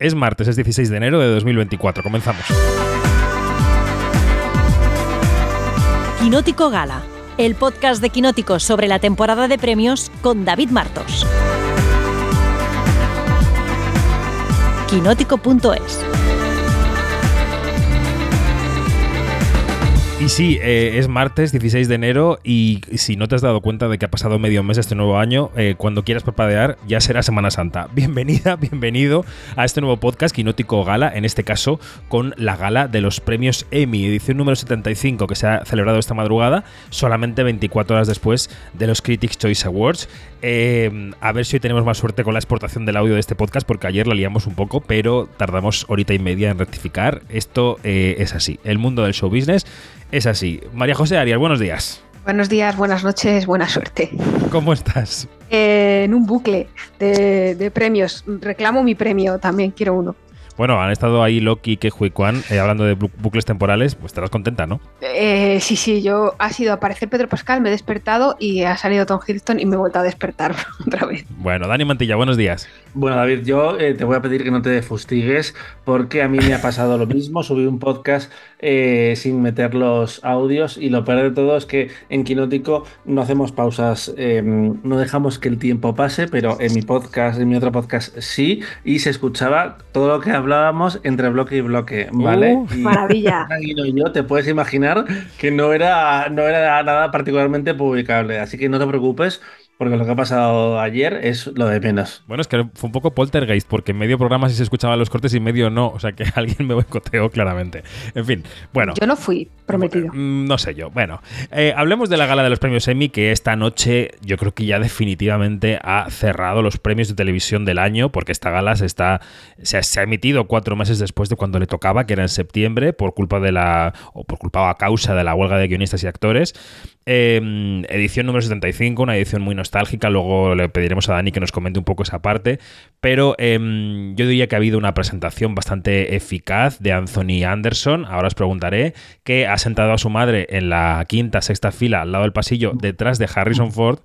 Es martes, es 16 de enero de 2024. Comenzamos. Quinótico Gala, el podcast de Quinótico sobre la temporada de premios con David Martos. Quinótico.es Y sí, eh, es martes 16 de enero y si no te has dado cuenta de que ha pasado medio mes este nuevo año, eh, cuando quieras parpadear ya será Semana Santa. Bienvenida, bienvenido a este nuevo podcast Quinótico Gala, en este caso con la gala de los premios Emmy, edición número 75 que se ha celebrado esta madrugada, solamente 24 horas después de los Critics Choice Awards. Eh, a ver si hoy tenemos más suerte con la exportación del audio de este podcast, porque ayer la liamos un poco, pero tardamos horita y media en rectificar. Esto es así. El mundo del show business es así. María José Arias, buenos días. Buenos días, buenas noches, buena suerte. ¿Cómo estás? Eh, en un bucle de, de premios. Reclamo mi premio, también quiero uno. Bueno, han estado ahí Loki y Kehui Kwan eh, hablando de bucles temporales, pues estarás contenta, ¿no? Eh, sí, sí, yo ha sido aparecer Pedro Pascal, me he despertado y ha salido Tom Hiddleston y me he vuelto a despertar otra vez. Bueno, Dani Mantilla, buenos días. Bueno, David, yo eh, te voy a pedir que no te fustigues porque a mí me ha pasado lo mismo. Subí un podcast eh, sin meter los audios y lo peor de todo es que en Quinótico no hacemos pausas, eh, no dejamos que el tiempo pase, pero en mi podcast, en mi otro podcast sí, y se escuchaba todo lo que hablábamos entre bloque y bloque, ¿vale? Uh, maravilla. Y yo te puedes imaginar que no era, no era nada particularmente publicable, así que no te preocupes porque lo que ha pasado ayer es lo de menos. Bueno, es que fue un poco poltergeist, porque en medio programa sí se escuchaban los cortes y en medio no. O sea que alguien me boicoteó claramente. En fin, bueno. Yo no fui, prometido. Mm, no sé yo. Bueno, eh, hablemos de la gala de los premios Emmy, que esta noche yo creo que ya definitivamente ha cerrado los premios de televisión del año, porque esta gala se, está, se, ha, emitido cuatro meses después de cuando le tocaba, que era en septiembre, por culpa de la. o por culpa o a causa de la huelga de guionistas y actores. Eh, edición número 75, una edición muy nostálgica. Luego le pediremos a Dani que nos comente un poco esa parte. Pero eh, yo diría que ha habido una presentación bastante eficaz de Anthony Anderson. Ahora os preguntaré que ha sentado a su madre en la quinta, sexta fila al lado del pasillo, detrás de Harrison Ford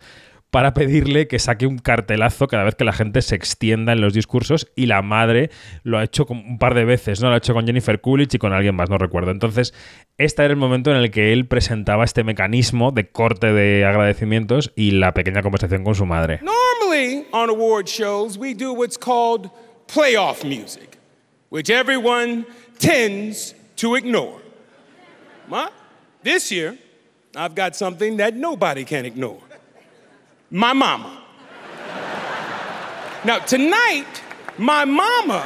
para pedirle que saque un cartelazo cada vez que la gente se extienda en los discursos y la madre lo ha hecho un par de veces, ¿no? Lo ha hecho con Jennifer Coolidge y con alguien más, no recuerdo. Entonces, este era el momento en el que él presentaba este mecanismo de corte de agradecimientos y la pequeña conversación con su madre. Normally on award shows we do what's called playoff music, which everyone tends to ignore. This year I've got something that nobody can ignore. My mama. Now, tonight, my mama.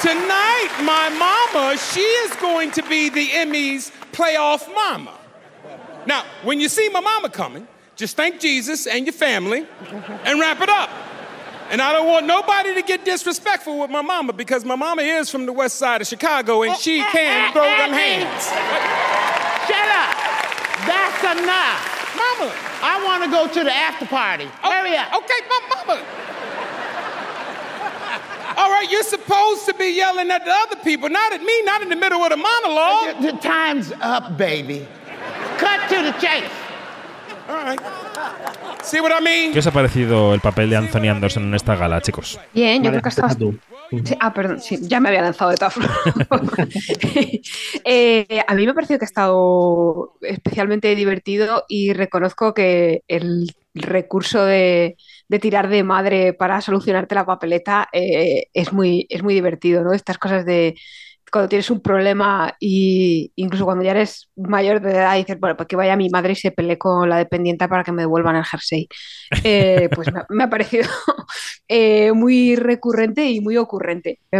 Tonight, my mama, she is going to be the Emmys playoff mama. Now, when you see my mama coming, just thank Jesus and your family and wrap it up. And I don't want nobody to get disrespectful with my mama because my mama is from the west side of Chicago and she oh, eh, can eh, throw eh, them hands. Shut up. That's enough. Mama. I want to go to the after party. Oh, Hurry up. Okay, my mama. All right, you're supposed to be yelling at the other people, not at me, not in the middle of the monologue. The, the time's up, baby. Cut to the chase. All right. ¿Qué os ha parecido el papel de Anthony Anderson en esta gala, chicos? Bien, yo Vale, creo que empieza tú. Sí, ah, perdón, sí, ya me había lanzado de todas formas. Eh, a mí me ha parecido que ha estado especialmente divertido y reconozco que el recurso de, de tirar de madre para solucionarte la papeleta eh, es, muy, es muy divertido, ¿no? Estas cosas de cuando tienes un problema y incluso cuando ya eres mayor de edad y dices, bueno, pues que vaya mi madre y se pelee con la dependienta para que me devuelvan el jersey. Eh, pues me, me ha parecido eh, muy recurrente y muy ocurrente. Eh,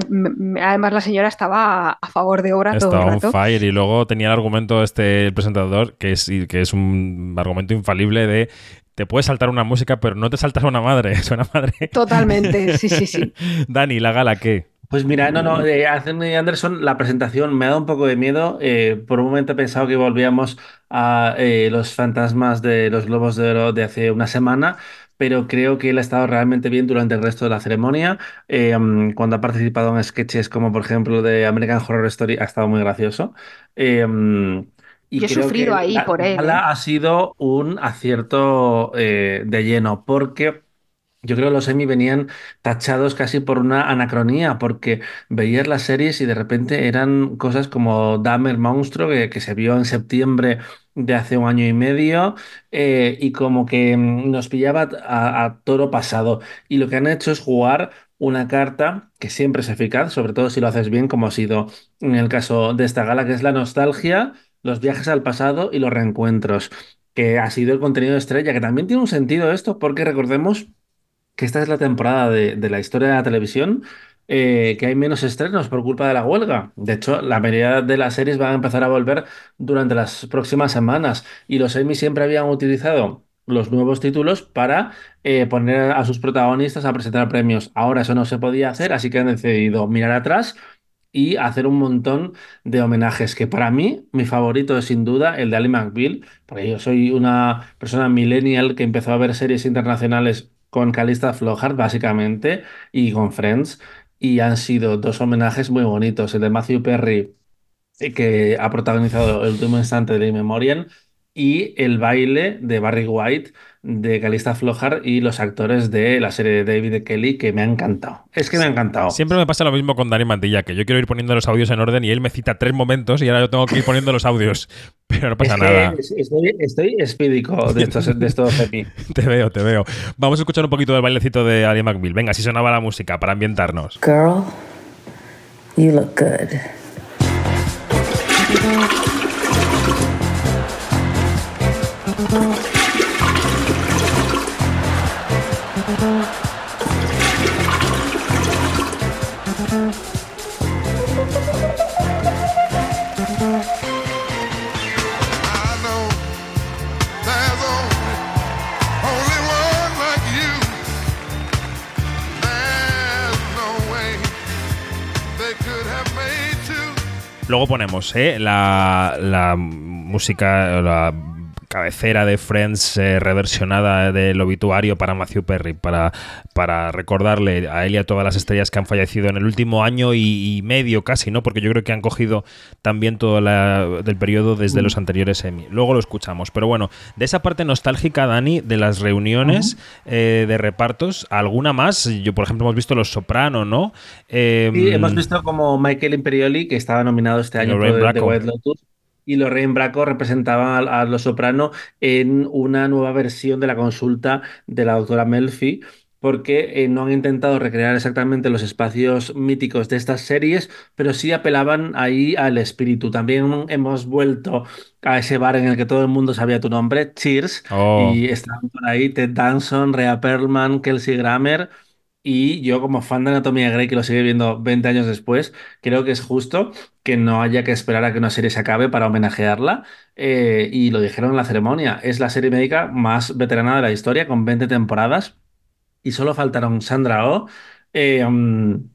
Además, la señora estaba a, a favor de obra todo Estaba el on rato. fire y luego tenía el argumento este el presentador que es, que es un argumento infalible de te puedes saltar una música pero no te saltas una madre, es una madre. Totalmente, sí, sí, sí. Dani, la gala, ¿qué? Pues mira, no, no, eh, Anthony Anderson, la presentación me ha dado un poco de miedo. eh, por un momento he pensado que volvíamos a eh, los fantasmas de los Globos de Oro de hace una semana, pero creo que él ha estado realmente bien durante el resto de la ceremonia. Eh, mm, cuando ha participado en sketches como por ejemplo de American Horror Story, ha estado muy gracioso. Eh, mm, Y Yo he creo sufrido que ahí la por él, gala ¿eh? ha sido un acierto eh, de lleno, porque yo creo que los Emmy venían tachados casi por una anacronía, porque veías las series y de repente eran cosas como Dahmer Monstruo, que, que se vio en septiembre de hace un año y medio, eh, y como que mm, nos pillaba a toro pasado. Y lo que han hecho es jugar una carta que siempre es eficaz, sobre todo si lo haces bien, como ha sido en el caso de esta gala, que es la nostalgia, los viajes al pasado y los reencuentros, que ha sido el contenido estrella, que también tiene un sentido esto, porque recordemos que esta es la temporada de, la historia de la televisión eh, que hay menos estrenos por culpa de la huelga. De hecho, la mayoría de las series van a empezar a volver durante las próximas semanas y los Emmy siempre habían utilizado los nuevos títulos para eh, poner a sus protagonistas a presentar premios. Ahora eso no se podía hacer, así que han decidido mirar atrás y hacer un montón de homenajes, que para mí mi favorito es sin duda el de Ali McBeal, porque yo soy una persona millennial que empezó a ver series internacionales con Calista Flockhart, básicamente, y con Friends, y han sido dos homenajes muy bonitos, el de Matthew Perry, eh, que ha protagonizado el último instante de Memoriam, y el baile de Barry White, de Calista Flockhart, y los actores de la serie de David Kelly, que me ha encantado. Es que me ha encantado. Siempre me pasa lo mismo con Dani Mantilla, que yo quiero ir poniendo los audios en orden y él me cita tres momentos y ahora yo tengo que ir poniendo los audios. Pero no pasa Es que nada. es- Estoy, estoy espídico de estos, de estos. Te veo, te veo. Vamos a escuchar un poquito del bailecito de Ali McBeal. Venga, si sonaba la música para ambientarnos. Girl, you look good. Luego ponemos ¿eh? la, la música, la cabecera de Friends eh, reversionada del obituario para Matthew Perry, para, para recordarle a él y a todas las estrellas que han fallecido en el último año y, y medio casi, ¿no? Porque yo creo que han cogido también todo la, del periodo desde los anteriores Emmy. Luego lo escuchamos. Pero bueno, de esa parte nostálgica, Dani, de las reuniones eh, de repartos, ¿alguna más? Yo, por ejemplo, hemos visto Los Soprano, ¿no? Eh, Sí, hemos visto como Michael Imperioli, que estaba nominado este año por The. White Lotus, y Lorraine Bracco representaban a, a Los Soprano en una nueva versión de la consulta de la doctora Melfi, porque eh, no han intentado recrear exactamente los espacios míticos de estas series, pero sí apelaban ahí al espíritu. También hemos vuelto a ese bar en el que todo el mundo sabía tu nombre, Cheers, Oh. y estaban por ahí Ted Danson, Rhea Perlman, Kelsey Grammer. Y yo, como fan de Anatomía Grey, que lo sigue viendo 20 años después, creo que es justo que no haya que esperar a que una serie se acabe para homenajearla. Eh, y lo dijeron en la ceremonia. Es la serie médica más veterana de la historia, con 20 temporadas. Y solo faltaron Sandra Oh, eh, mm,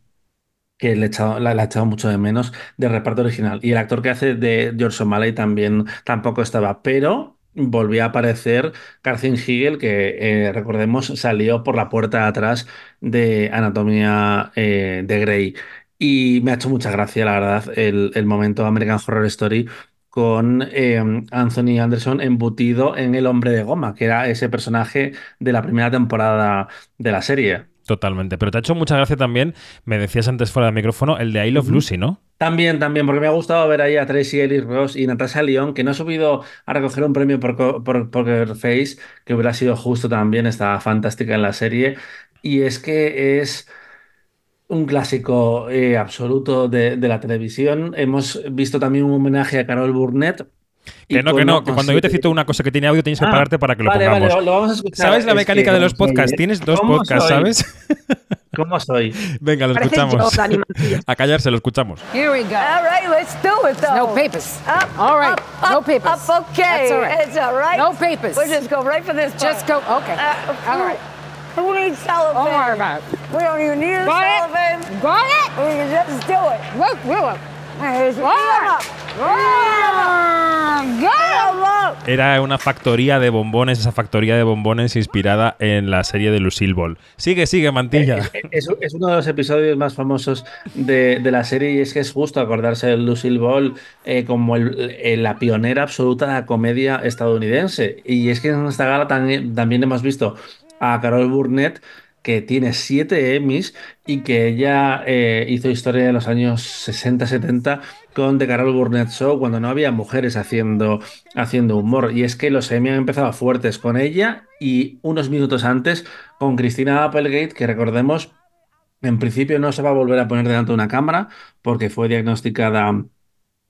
que le he echado- la, echado mucho de menos de reparto original. Y el actor que hace de George O'Malley también tampoco estaba, pero volvió a aparecer Carcin Higel, que eh, recordemos salió por la puerta de atrás de Anatomía eh, de Grey. Y me ha hecho mucha gracia, la verdad, el, el momento American Horror Story con eh, Anthony Anderson embutido en El hombre de goma, que era ese personaje de la primera temporada de la serie. Totalmente. Pero te ha hecho mucha gracia también, me decías antes fuera del micrófono, el de I Love Lucy, ¿no? También, también, porque me ha gustado ver ahí a Tracy Ellis Ross y Natasha Lyonne, que no ha subido a recoger un premio por, por Poker Face, que hubiera sido justo también, estaba fantástica en la serie. Y es que es un clásico eh, absoluto de, de la televisión. Hemos visto también un homenaje a Carol Burnett. Que no, que no, que cuando yo te cito una cosa que tiene audio tienes que Ah, pararte para que lo vale, pongamos. vale, lo- lo vamos a escuchar. ¿Sabes la Es mecánica que de los ¿cómo soy, podcasts? Tienes dos ¿Cómo podcasts, soy? ¿sabes? ¿Cómo soy? Venga, lo Parece escuchamos. yo. A callarse, lo escuchamos. Here we go. All right, let's do it though. No papers. Up, All right. up, no papers. Up, okay. That's all right. It's all right. No papers. We'll just go right for this. Just part. go. Okay. Uh, All right. Who needs cellophane? Don't worry about it. We don't even need a Got it. cellophane. Got it? We can just do it. Look, look. Here's right. Era una factoría de bombones, esa factoría de bombones inspirada en la serie de Lucille Ball. Sigue, sigue, Mantilla. Eh, Es, es uno de los episodios más famosos de, la serie y es que es justo acordarse de Lucille Ball eh, como eh, la pionera absoluta de la comedia estadounidense. Y es que en esta gala también hemos visto a Carol Burnett que tiene siete Emmys y que ella eh, hizo historia en los años 60-70 con The Carol Burnett Show cuando no había mujeres haciendo, haciendo humor. Y es que los Emmy han empezado fuertes con ella y unos minutos antes con Christina Applegate, que recordemos en principio no se va a volver a poner delante de una cámara porque fue diagnosticada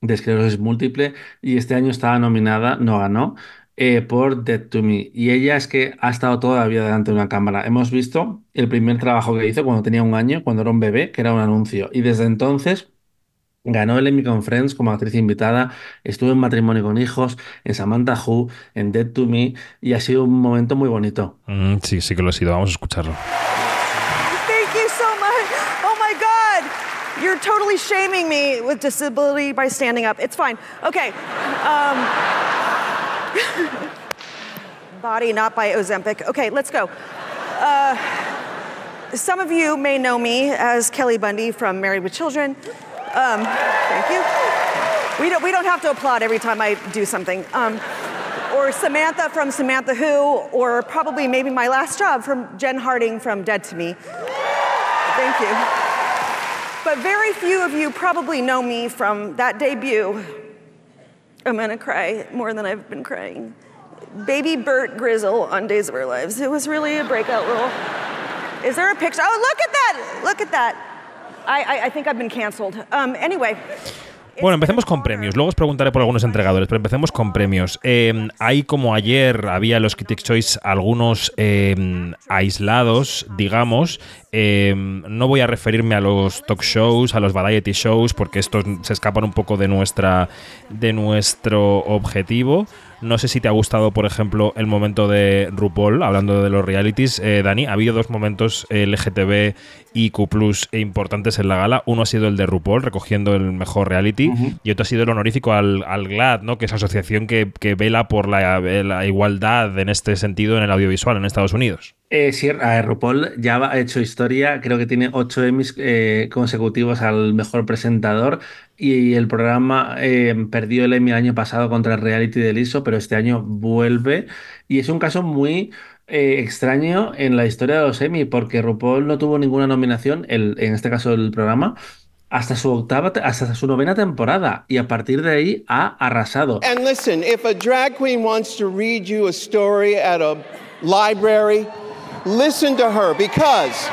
de esclerosis múltiple y este año estaba nominada, no ganó, eh, por Dead to Me. Y ella es que ha estado toda la vida delante de una cámara. Hemos visto el primer trabajo que hizo cuando tenía un año, cuando era un bebé, que era un anuncio. Y desde entonces... Ganó el Emmy con Friends como actriz invitada, estuvo en Matrimonio con Hijos, en Samantha Who, en Dead to Me y ha sido un momento muy bonito. Mm, sí, sí que lo ha sido. Vamos a escucharlo. Thank you so much. Oh my God. You're totally shaming me with disability by standing up. It's fine. Okay. Um, body, not by Ozempic. Okay, let's go. Uh, some of you may know me as Kelly Bundy from Married with Children. Um, thank you. We don't, we don't have to applaud every time I do something. Um, or Samantha from Samantha Who, or probably maybe my last job from Jen Harding from Dead to Me. Thank you. But very few of you probably know me from that debut. I'm gonna cry more than I've been crying. Baby Bert Grizzle on Days of Our Lives. It was really a breakout role. Is there a picture? Oh, look at that! Look at that. I, I, I think I've been canceled. Um, anyway. Bueno, empecemos con premios. Luego os preguntaré por algunos entregadores, pero empecemos con premios. Eh, hay como ayer había los Critics' Choice algunos eh, aislados, digamos. Eh, no voy a referirme a los talk shows, a los variety shows, porque estos se escapan un poco de nuestra de nuestro objetivo. No sé si te ha gustado, por ejemplo, el momento de RuPaul, hablando de los realities. Eh, Dani, ha habido dos momentos LGTB y Q importantes en la gala. Uno ha sido el de RuPaul, recogiendo el mejor reality, y otro ha sido el honorífico al, al GLAAD, ¿no? que es asociación que, que vela por la, la igualdad en este sentido en el audiovisual en Estados Unidos. Eh, sí, a RuPaul ya ha hecho historia, creo que tiene ocho Emmys eh, consecutivos al mejor presentador y el programa eh, perdió el Emmy el año pasado contra el reality de Liso, pero este año vuelve y es un caso muy eh, extraño en la historia de los Emmy porque RuPaul no tuvo ninguna nominación, el- en este caso el programa, hasta su octava, hasta su novena temporada y a partir de ahí ha arrasado. And listen, if a drag queen wants to read you a story at a library, listen to her because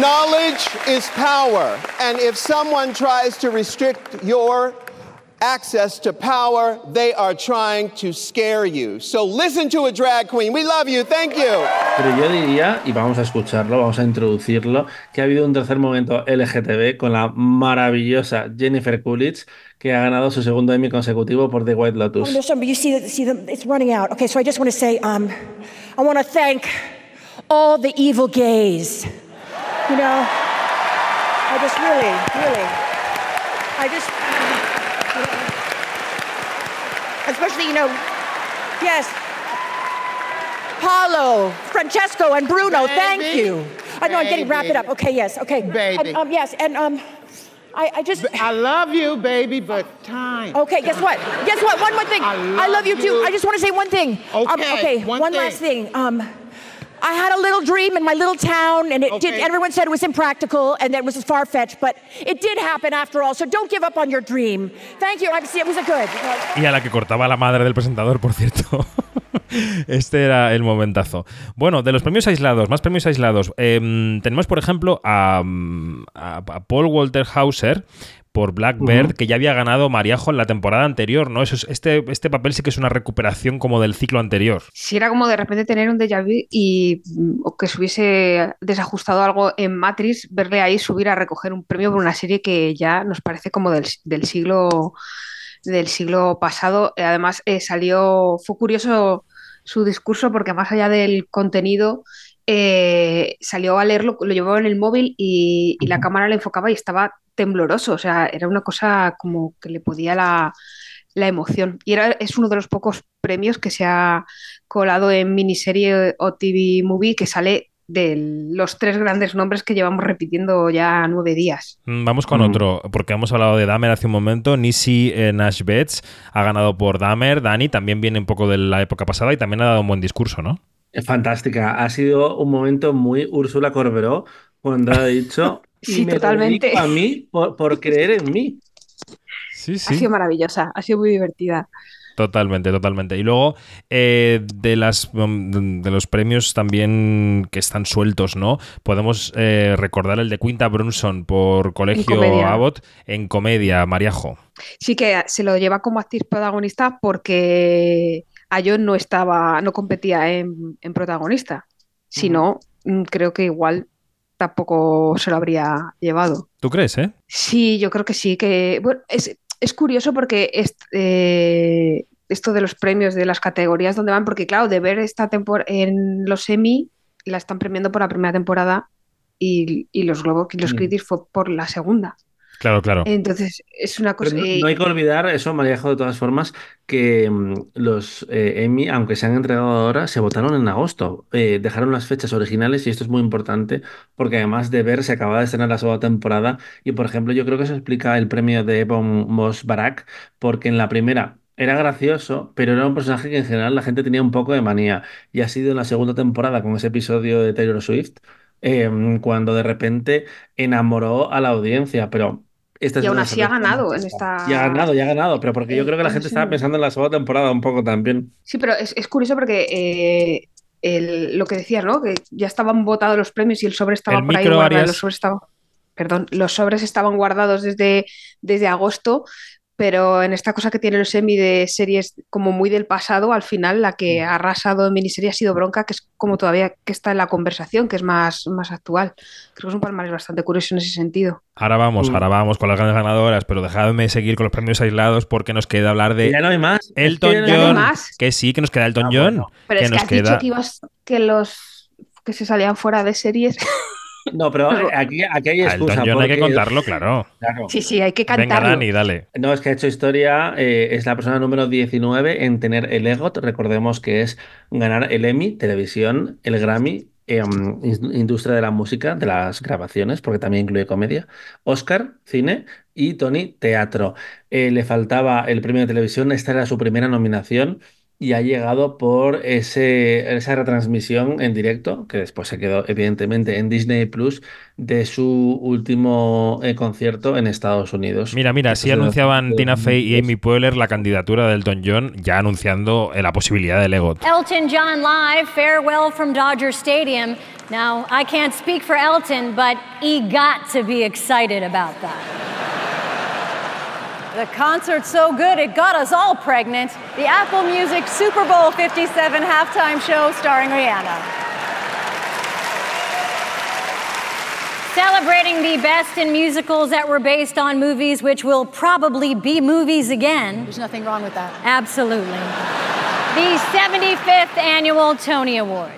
knowledge is power. And if someone tries to restrict your access to power, they are trying to scare you. So listen to a drag queen. We love you. Thank you. Pero yo diría, y vamos a escucharlo, vamos a introducirlo, que ha habido un tercer momento LGTB con la maravillosa Jennifer Coolidge, que ha ganado su segundo Emmy consecutivo por The White Oh, Lotus. no, some, but you see, the, see them, it's running out. Okay, so I just want to say, um, I want to thank all the evil gays. You know, I just really, really, I just, especially, you know, yes, Paolo, Francesco, and Bruno, thank you. I know I'm getting wrap it up. Okay, yes, okay. Baby. And, um, yes, and um, I, I just. I love you, baby, but time. Okay, guess what? Guess what? One more thing. I I love, love you, too. I just want to say one thing. Um, Okay, okay. one One, thing. last thing. Um, I had a little dream in my little town, and it did. Okay. Everyone said it was impractical and that it was far fetched, but it did happen after all. So don't give up on your dream. Thank you. I'm, it was a good. Y a la que cortaba la madre del presentador, por cierto. Este era el momentazo. Bueno, de los premios aislados, más premios aislados. em, tenemos, por ejemplo, a, mm, a- a Paul Walter Hauser por Blackbird, que ya había ganado Mariajo en la temporada anterior, ¿no? Eso es- este, este papel sí que es una recuperación como del ciclo anterior. Si era como de repente tener un déjà vu y mm, o que se hubiese desajustado algo en Matrix, verle ahí subir a recoger un premio por una serie que ya nos parece como del, del siglo del siglo pasado. Eh, Además, eh, salió, fue curioso su discurso porque más allá del contenido eh, salió a leerlo, lo llevaba en el móvil y, y la cámara le enfocaba y estaba tembloroso, o sea, era una cosa como que le podía la, la emoción. Y era, es uno de los pocos premios que se ha colado en miniserie o TV movie que sale de los tres grandes nombres que llevamos repitiendo ya nueve días. Mm, Vamos con Mm. otro, porque hemos hablado de Dahmer hace un momento. Nisi eh, Nash Betts ha ganado por Dahmer. Dani también viene un poco de la época pasada y también ha dado un buen discurso, ¿no? Es fantástica. Ha sido un momento muy Úrsula Corberó cuando ha dicho y Sí, me totalmente. a mí por, por creer en mí. Sí, Ha sido maravillosa, ha sido muy divertida. Totalmente, totalmente. Y luego, eh, de, las, mm, de los premios también que están sueltos, ¿no? Podemos eh, recordar el de Quinta Brunson por Colegio comedia. Abbott en comedia, Mariajo. Sí que se lo lleva como actriz protagonista porque Ayon no estaba, no competía en, en protagonista. Si no, mm, creo que igual tampoco se lo habría llevado. ¿Tú crees, eh? Sí, yo creo que sí, que bueno, es, es curioso porque es- eh, esto de los premios de las categorías donde van, porque claro, de ver esta temporada en los Emmy la están premiando por la primera temporada y, y los Globo y los Mm. Critics fue por la segunda. Claro, claro. Entonces, es una cosa. Pero no, eh, no hay que olvidar eso, Mariajo, de todas formas, que mm, los eh, Emmy, aunque se han entregado ahora, se votaron en agosto. Eh, dejaron las fechas originales y esto es muy importante porque además de ver, se acaba de estrenar la segunda temporada y, por ejemplo, yo creo que eso explica el premio de Ebon Moss Barack porque en la primera era gracioso, pero era un personaje que en general la gente tenía un poco de manía y ha sido en la segunda temporada con ese episodio de Taylor Swift eh, cuando de repente enamoró a la audiencia, pero... Esta y es aún una así ha ganado en esta. Ya ha ganado, ya ha ganado, pero porque yo creo que la en gente estaba pensando en la segunda temporada un poco también. Sí, pero es, es curioso porque eh, el- lo que decías, ¿no? Que ya estaban votados los premios y el sobre estaba El por ahí micro, guardado. Arias. Los sobres estaban, perdón, los sobres estaban guardados desde, desde agosto, pero en esta cosa que tiene los semi de series como muy del pasado, al final la que ha arrasado en miniserie ha sido Bronca, que es como todavía que está en la conversación, que es más, más actual. Creo que es un palmarés bastante curioso en ese sentido. Ahora vamos, Mm. ahora vamos con las grandes ganadoras, pero dejadme seguir con los premios aislados porque nos queda hablar de Ya no hay más. Elton Es que ya no hay John. más. Que sí, que nos queda Elton Ah, John. bueno. Pero que es que nos has queda. dicho que ibas que los que se salían fuera de series. No, pero aquí, aquí hay excusa. Elton John hay que contarlo, claro. Claro. Sí, sí, hay que Venga, cantarlo. Dani, dale. No, es que ha hecho historia, eh, es la persona número 19 en tener el EGOT, recordemos que es ganar el Emmy, televisión, el Grammy, em, in- industria de la música, de las grabaciones, porque también incluye comedia, Oscar, cine y Tony, teatro. Eh, le faltaba el premio de televisión, esta era su primera nominación y ha llegado por ese, esa retransmisión en directo, que después se quedó evidentemente en Disney Plus, de su último eh, concierto en Estados Unidos. Mira, mira, sí anunciaban Tina Fey y Amy Poehler la candidatura de Elton John, ya anunciando eh, la posibilidad del EGOT. Elton John live, farewell from Dodger Stadium. Now, I can't speak for Elton, but he got to be excited about that. The concert's so good it got us all pregnant. The Apple Music Super Bowl 57 halftime show starring Rihanna. Celebrating the best in musicals that were based on movies which will probably be movies again. There's nothing wrong with that. Absolutely. The 75th annual Tony Awards.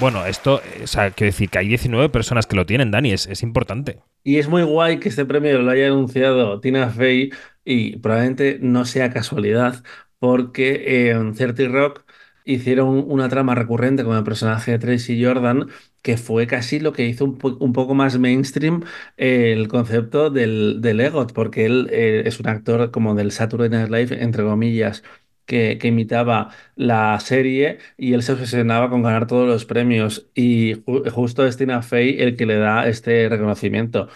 Bueno, esto, o sea, quiero decir que hay 19 personas que lo tienen, Dani, es, es importante. Y es muy guay que este premio lo haya anunciado Tina Fey y probablemente no sea casualidad porque en 30 Rock hicieron una trama recurrente con el personaje de Tracy Jordan que fue casi lo que hizo un poco más mainstream eh, el concepto del, del EGOT porque él eh, es un actor como del Saturday Night Live, entre comillas, que, imitaba la serie y él se obsesionaba con ganar todos los premios y ju- justo es Tina Fey el que le da este reconocimiento.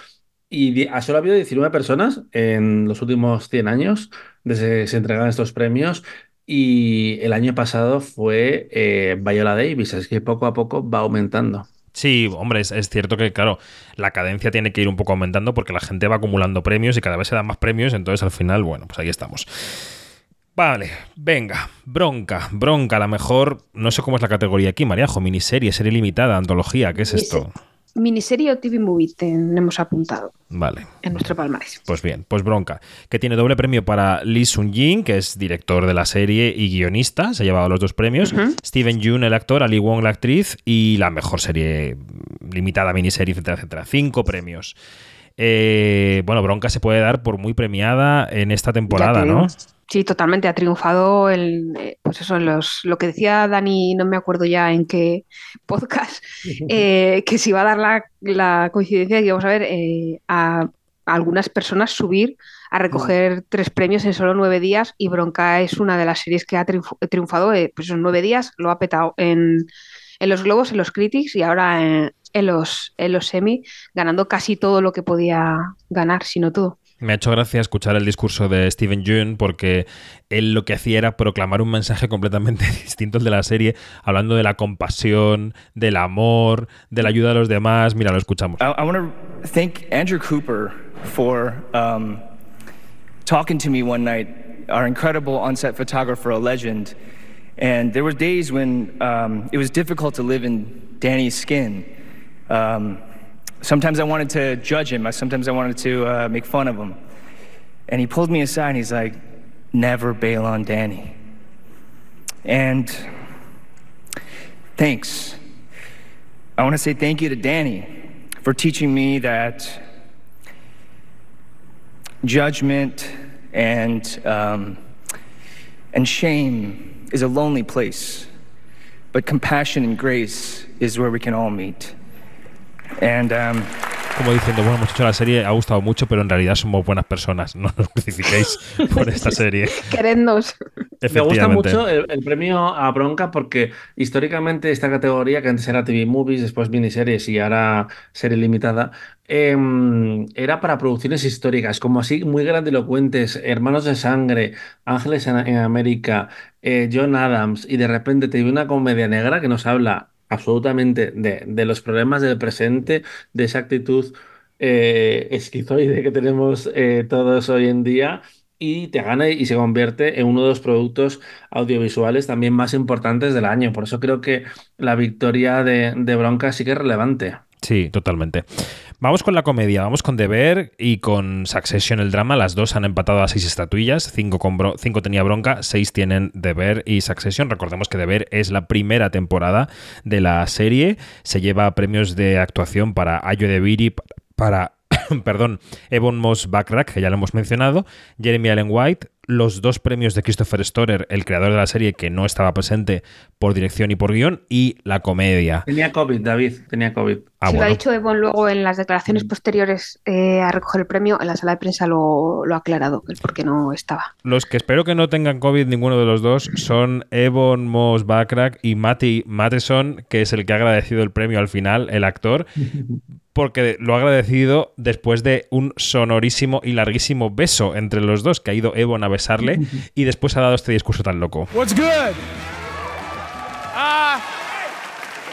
Y di- ha solo habido 19 personas en los últimos 100 años desde que se entregan estos premios y el año pasado fue eh, Viola Davis, así que poco a poco va aumentando. Sí, hombre, es, es cierto que, claro, la cadencia tiene que ir un poco aumentando porque la gente va acumulando premios y cada vez se dan más premios, entonces al final, bueno, pues ahí estamos. Vale, venga, bronca, bronca, a la mejor, no sé cómo es la categoría aquí, Mariajo, miniserie, serie limitada, antología, ¿qué es esto? miniserie o TV movie tenemos apuntado Vale. en nuestro palmarés. Pues bien, pues Bronca, que tiene doble premio para Lee Sun-jin, que es director de la serie y guionista, se ha llevado los dos premios. Steven Yeun, el actor, Ali Wong, la actriz, y la mejor serie limitada, miniserie, etcétera, etcétera. Cinco premios. Eh, bueno, Bronca se puede dar por muy premiada en esta temporada. ¿no? Sí, totalmente. Ha triunfado el, eh, pues eso, en los, lo que decía Dani, no me acuerdo ya en qué podcast, eh, que se iba a dar la, la coincidencia de que vamos a ver eh, a, a algunas personas subir a recoger tres premios en solo nueve días y Bronca es una de las series que ha triunf- triunfado pues en nueve días, lo ha petado en, en los Globos, en los Critics y ahora en, en los, en los Emmy, ganando casi todo lo que podía ganar, si no todo. Me ha hecho gracia escuchar el discurso de Steven Yeun porque él lo que hacía era proclamar un mensaje completamente distinto al de la serie, hablando de la compasión, del amor, de la ayuda a los demás. Mira, lo escuchamos. I, I want to thank Andrew Cooper for um, talking to me one night, our incredible on-set photographer, a legend. And there were days when um, it was difficult to live in Danny's skin. Um, sometimes I wanted to judge him. Sometimes I wanted to uh, make fun of him. And he pulled me aside and he's like, never bail on Danny. And thanks. I want to say thank you to Danny for teaching me that judgment and, um, and shame is a lonely place, but compassion and grace is where we can all meet. And um, Como diciendo, bueno, hemos hecho la serie, ha gustado mucho, pero en realidad somos buenas personas. No nos crucifiquéis por esta serie. Querednos. Me gusta mucho el, el premio a Bronca porque históricamente esta categoría, que antes era TV Movies, después miniseries y ahora serie limitada, em, era para producciones históricas, como así muy grandilocuentes, Hermanos de Sangre, Ángeles en, en América, eh, John Adams, y de repente te viene una comedia negra que nos habla absolutamente de, los problemas del presente, de esa actitud eh, esquizoide que tenemos eh, todos hoy en día y te gana y se convierte en uno de los productos audiovisuales también más importantes del año. Por eso creo que la victoria de Bronca sí que es relevante. Sí, totalmente. Vamos con la comedia, vamos con The y con Succession, el drama. Las dos han empatado a seis estatuillas, cinco, con bro- cinco tenía bronca, seis tienen The y Succession. Recordemos que The es la primera temporada de la serie. Se lleva premios de actuación para Ayo de Viri, para perdón, Evan Moss Backrack, que ya lo hemos mencionado, Jeremy Allen White, los dos premios de Christopher Storer, el creador de la serie que no estaba presente por dirección y por guion, y la comedia. Tenía COVID, David, tenía COVID. Ah, Si lo ha bueno. dicho Evon luego en las declaraciones posteriores eh, a recoger el premio, en la sala de prensa lo, lo ha aclarado, el por qué no estaba. Los que espero que no tengan COVID ninguno de los dos son Evon Moss Backrack y Matty Matheson, que es el que ha agradecido el premio al final, el actor, porque lo ha agradecido después de un sonorísimo y larguísimo beso entre los dos, que ha ido Evon a besarle y después ha dado este discurso tan loco. What's good? Uh,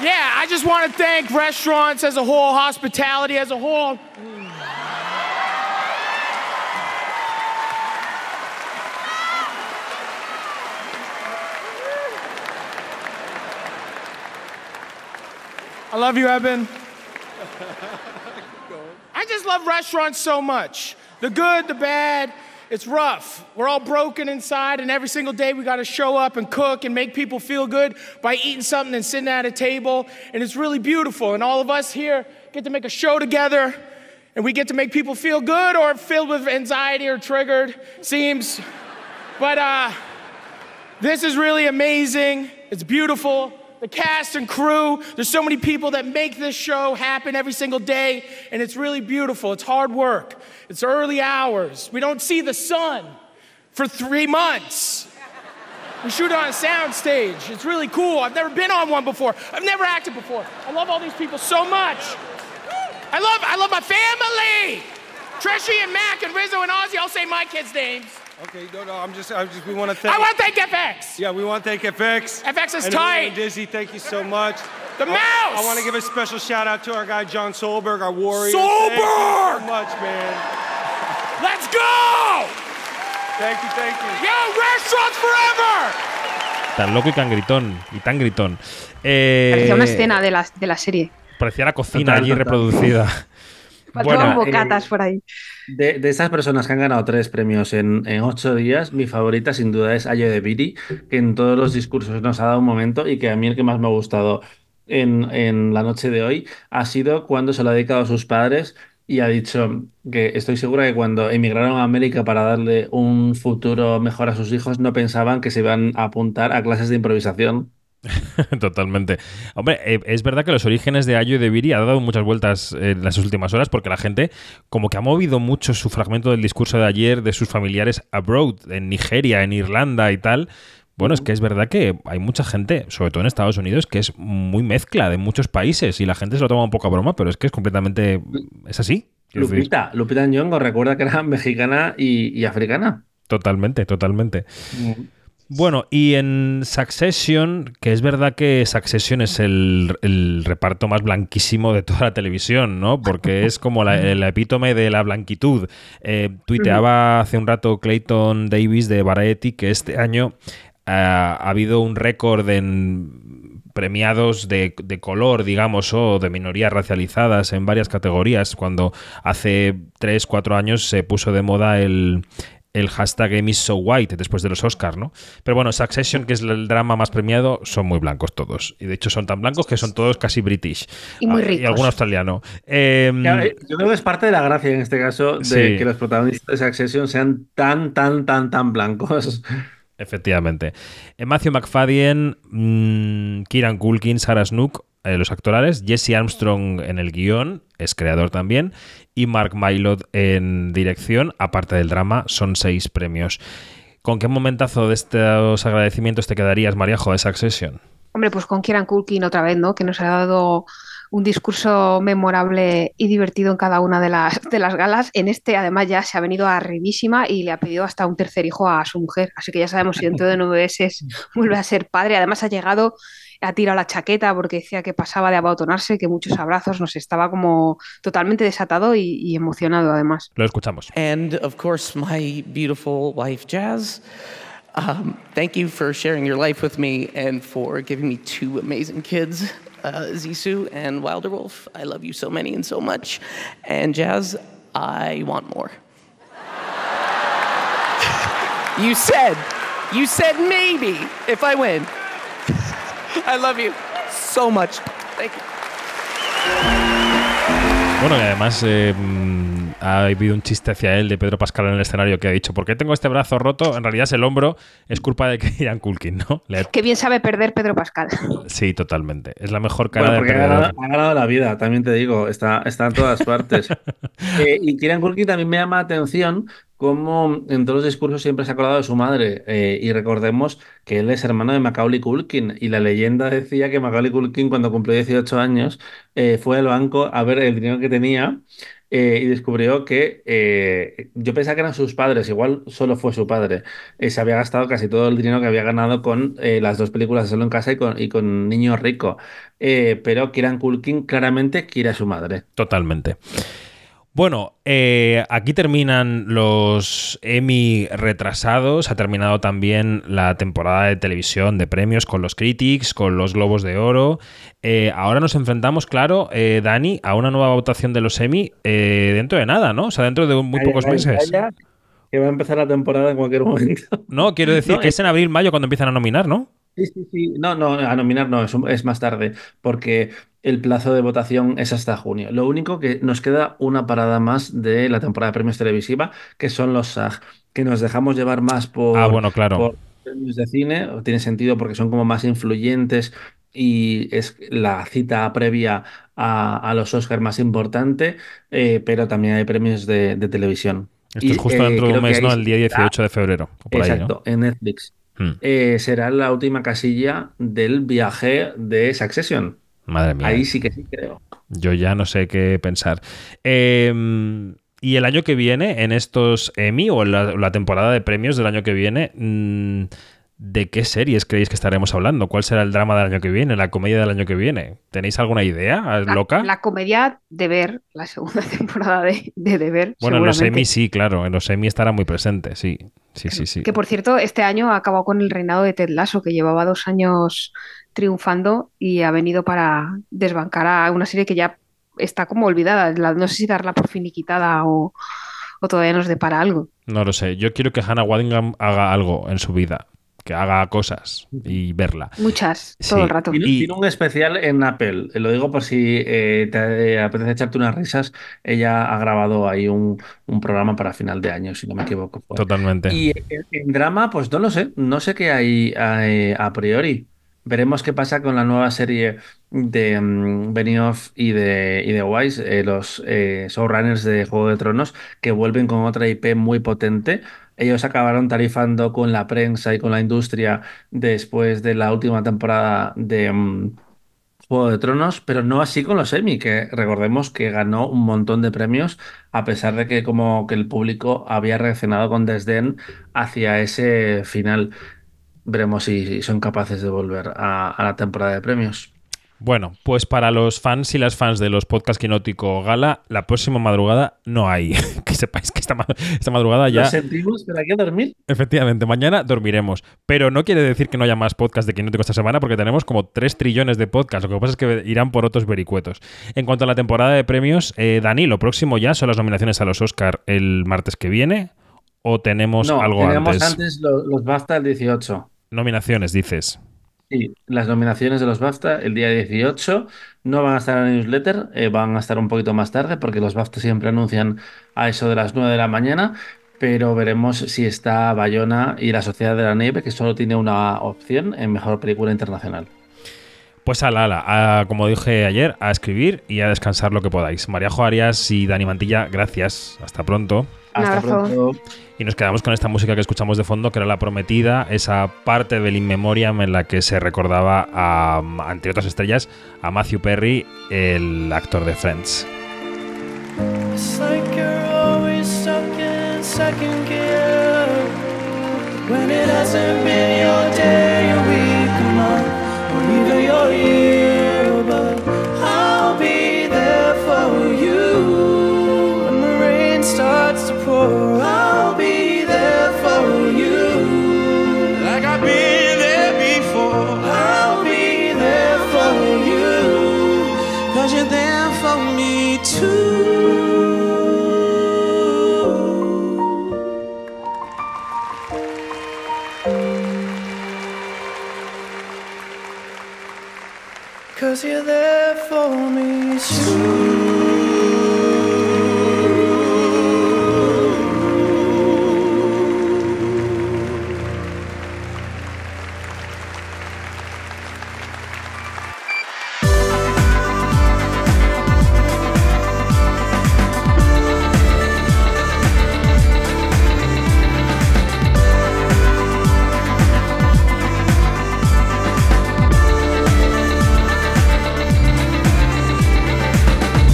yeah, I just want to thank restaurants as a whole, hospitality as a whole. I love you, Eben. I just love restaurants so much. The good, the bad. It's rough. We're all broken inside, and every single day we got to show up and cook and make people feel good by eating something and sitting at a table. And it's really beautiful. And all of us here get to make a show together, and we get to make people feel good or filled with anxiety or triggered. Seems. But uh, this is really amazing. It's beautiful. The cast and crew, there's so many people that make this show happen every single day, and it's really beautiful. It's hard work, it's early hours. We don't see the sun for three months. We shoot on a sound stage. It's really cool. I've never been on one before. I've never acted before. I love all these people so much. I love, I love my family. Trishy and Mac and Rizzo and Ozzy. I'll say my kids' names. Okay, no, no, I'm just, I just, we want to thank. I want to thank FX. Yeah, we want to thank FX. FX is and, tight. And Dizzy, thank you so much. The I- mouse! I, want to give a special shout out to our guy John Solberg, our warrior. Solberg! Thank you so much, man. Let's go! Thank you, thank you. Yo, restaurants forever! Tan loco y tan gritón, y tan gritón. Eh, Parecía una escena de la, de la serie. Parecía la cocina Total, allí total. reproducida. Faltaban Bueno, bocatas por ahí. De, de esas personas que han ganado tres premios en, en ocho días, mi favorita sin duda es Ayo de Viri, que en todos los discursos nos ha dado un momento y que a mí el que más me ha gustado en, en la noche de hoy ha sido cuando se lo ha dedicado a sus padres y ha dicho que estoy segura que cuando emigraron a América para darle un futuro mejor a sus hijos no pensaban que se iban a apuntar a clases de improvisación. Totalmente. Hombre, eh, es verdad que los orígenes de Ayo y de Viri ha dado muchas vueltas en las últimas horas porque la gente como que ha movido mucho su fragmento del discurso de ayer de sus familiares abroad, en Nigeria, en Irlanda y tal. Bueno, es que es verdad que hay mucha gente, sobre todo en Estados Unidos, que es muy mezcla de muchos países y la gente se lo toma un poco a broma, pero es que es completamente... es así. Quiero decir, Lupita, Lupita Nyong'o, recuerda que era mexicana y, y africana. Totalmente, totalmente. Bueno, y en Succession, que es verdad que Succession es el, el reparto más blanquísimo de toda la televisión, ¿no? Porque es como la, el epítome de la blanquitud. Eh, tuiteaba hace un rato Clayton Davis de Variety que este año eh, ha habido un récord en premiados de, de color, digamos, o de minorías racializadas en varias categorías, cuando hace 3, 4 años se puso de moda el, el hashtag Emmys So White después de los Oscars, ¿no? Pero bueno, Succession, que es el drama más premiado, son muy blancos todos. Y de hecho son tan blancos que son todos casi british. Y muy Ah, ricos. Y algún australiano. Em, eh, Yo creo que es parte de la gracia en este caso de Sí. que los protagonistas de Succession sean tan, tan, tan, tan blancos. Efectivamente. Eh, Matthew McFadden, mm, Kieran Culkin, Sarah Snook, eh, los actorales, Jesse Armstrong en el guion, es creador también, y Mark Mylod en dirección, aparte del drama, son seis premios. ¿Con qué momentazo de estos agradecimientos te quedarías, Mariajo, de Succession? Hombre, pues con Kieran Culkin otra vez, ¿no? Que nos ha dado un discurso memorable y divertido en cada una de las, de las galas. En este, además, ya se ha venido arribísima y le ha pedido hasta un tercer hijo a su mujer. Así que ya sabemos si dentro de nueve meses vuelve a ser padre. Además, ha llegado, ha tirado la chaqueta porque decía que pasaba de abotonarse, que muchos abrazos, nos estaba como totalmente desatado y, y emocionado, además. Lo escuchamos. And of course, my beautiful wife, Jazz. Um, thank you for sharing your life with me and for giving me two amazing kids, uh, Zisu and Wilder Wolf. I love you so many and so much. And Jazz, I want more. you said, you said maybe if I win. I love you so much. Thank you. Bueno, y además eh, ha habido un chiste hacia él de Pedro Pascal en el escenario que ha dicho, ¿por qué tengo este brazo roto? En realidad es el hombro, es culpa de Kieran Culkin, ¿no? Le ha- Qué bien sabe perder Pedro Pascal. Sí, totalmente. Es la mejor cara Bueno, de porque ha perdedor. ganado, ha ganado la vida, también te digo, está, está en todas partes. Eh, y Kieran Culkin también me llama la atención cómo en todos los discursos siempre se ha acordado de su madre. Eh, y recordemos que él es hermano de Macaulay Culkin. Y la leyenda decía que Macaulay Culkin, cuando cumplió 18 años, eh, fue al banco a ver el dinero que tenía. Eh, y descubrió que eh, yo pensaba que eran sus padres, igual solo fue su padre. Eh, se había gastado casi todo el dinero que había ganado con las dos películas de Solo en Casa y con, y con Niño Rico. Pero Kieran Culkin claramente quiere a su madre. Totalmente. Bueno, eh, aquí terminan los Emmy retrasados. Ha terminado también la temporada de televisión de premios con los Critics, con los Globos de Oro. Eh, ahora nos enfrentamos, claro, eh, Dani, a una nueva votación de los Emmy eh, dentro de nada, ¿no? O sea, dentro de muy pocos meses. que va a empezar la temporada en cualquier momento. No, quiero decir No, que es en abril, mayo cuando empiezan a nominar, ¿no? Sí, sí, sí. No, no, a nominar no, es, un- es más tarde, porque el plazo de votación es hasta junio. Lo único que nos queda una parada más de la temporada de premios televisiva, que son los SAG, que nos dejamos llevar más por, Ah, bueno, claro. por premios de cine. Tiene sentido porque son como más influyentes y es la cita previa a, a los Oscars más importante, eh, pero también hay premios de, de televisión. Esto Y, es justo eh, dentro de un creo que mes, ahí ¿no? El día sí 18 de febrero. o por ahí, ¿no? Exacto, en Netflix. Hmm. Eh, será la última casilla del viaje de Succession. Madre mía. Ahí sí que sí creo. Yo ya no sé qué pensar. Eh, y el año que viene, en estos Emmy o en la, la temporada de premios del año que viene, mm, ¿de qué series creéis que estaremos hablando? ¿Cuál será el drama del año que viene, la comedia del año que viene? ¿Tenéis alguna idea loca? La comedia de ver, la segunda temporada de, de Deber. bueno, en los. Emmy sí, claro, en los Emmy estará muy presente, sí. Sí, sí, sí. Que por cierto, este año ha acabado con el reinado de Ted Lasso, que llevaba dos años triunfando y ha venido para desbancar a una serie que ya está como olvidada. La- no sé si darla por finiquitada o, o todavía nos depara algo. No lo sé. Yo quiero que Hannah Waddingham haga algo en su vida. Que haga cosas y verla. Muchas, Sí. todo el rato. Tiene, tiene un especial en Apple, eh, lo digo por si eh, te apetece echarte unas risas. Ella ha grabado ahí un, un programa para final de año, si no me equivoco. fue. Totalmente. Y en, en drama, pues no lo sé, no sé qué hay eh, a priori. Veremos qué pasa con la nueva serie de mm, Benioff y de, y de Weiss, eh, los eh, showrunners de Juego de Tronos, que vuelven con otra IP muy potente. Ellos acabaron tarifando con la prensa y con la industria después de la última temporada de mm, Juego de Tronos, pero no así con los Emmy, que recordemos que ganó un montón de premios, a pesar de que como que el público había reaccionado con desdén hacia ese final. Veremos si, son capaces de volver a la temporada de premios. Bueno, pues para los fans y las fans de los podcasts Quinótico Gala, la próxima madrugada no hay. que sepáis que esta, ma- esta madrugada ya. Lo sentimos, pero hay que dormir. Efectivamente, mañana dormiremos. Pero no quiere decir que no haya más podcast de Quinótico esta semana, porque tenemos como 3 trillones de podcasts. Lo que pasa es que irán por otros vericuetos. En cuanto a la temporada de premios, eh, Dani, lo próximo ya son las nominaciones a los Oscar el martes que viene. ¿O tenemos No, algo tenemos antes? antes los, los BAFTA el 18. Nominaciones, dices. Sí, las nominaciones de los BAFTA el día 18 no van a estar en la newsletter, eh, van a estar un poquito más tarde porque los BAFTA siempre anuncian a eso de las 9 de la mañana, pero veremos si está Bayona y La Sociedad de la Nieve, que solo tiene una opción en Mejor Película Internacional. Pues ala, ala, a, como dije ayer, a escribir y a descansar lo que podáis. María Arias y Dani Mantilla, gracias. Hasta pronto. Hasta pronto. Y nos quedamos con esta música que escuchamos de fondo, que era La Prometida, esa parte del In Memoriam en la que se recordaba, a, entre otras estrellas, a Matthew Perry, el actor de Friends. When it hasn't been your day,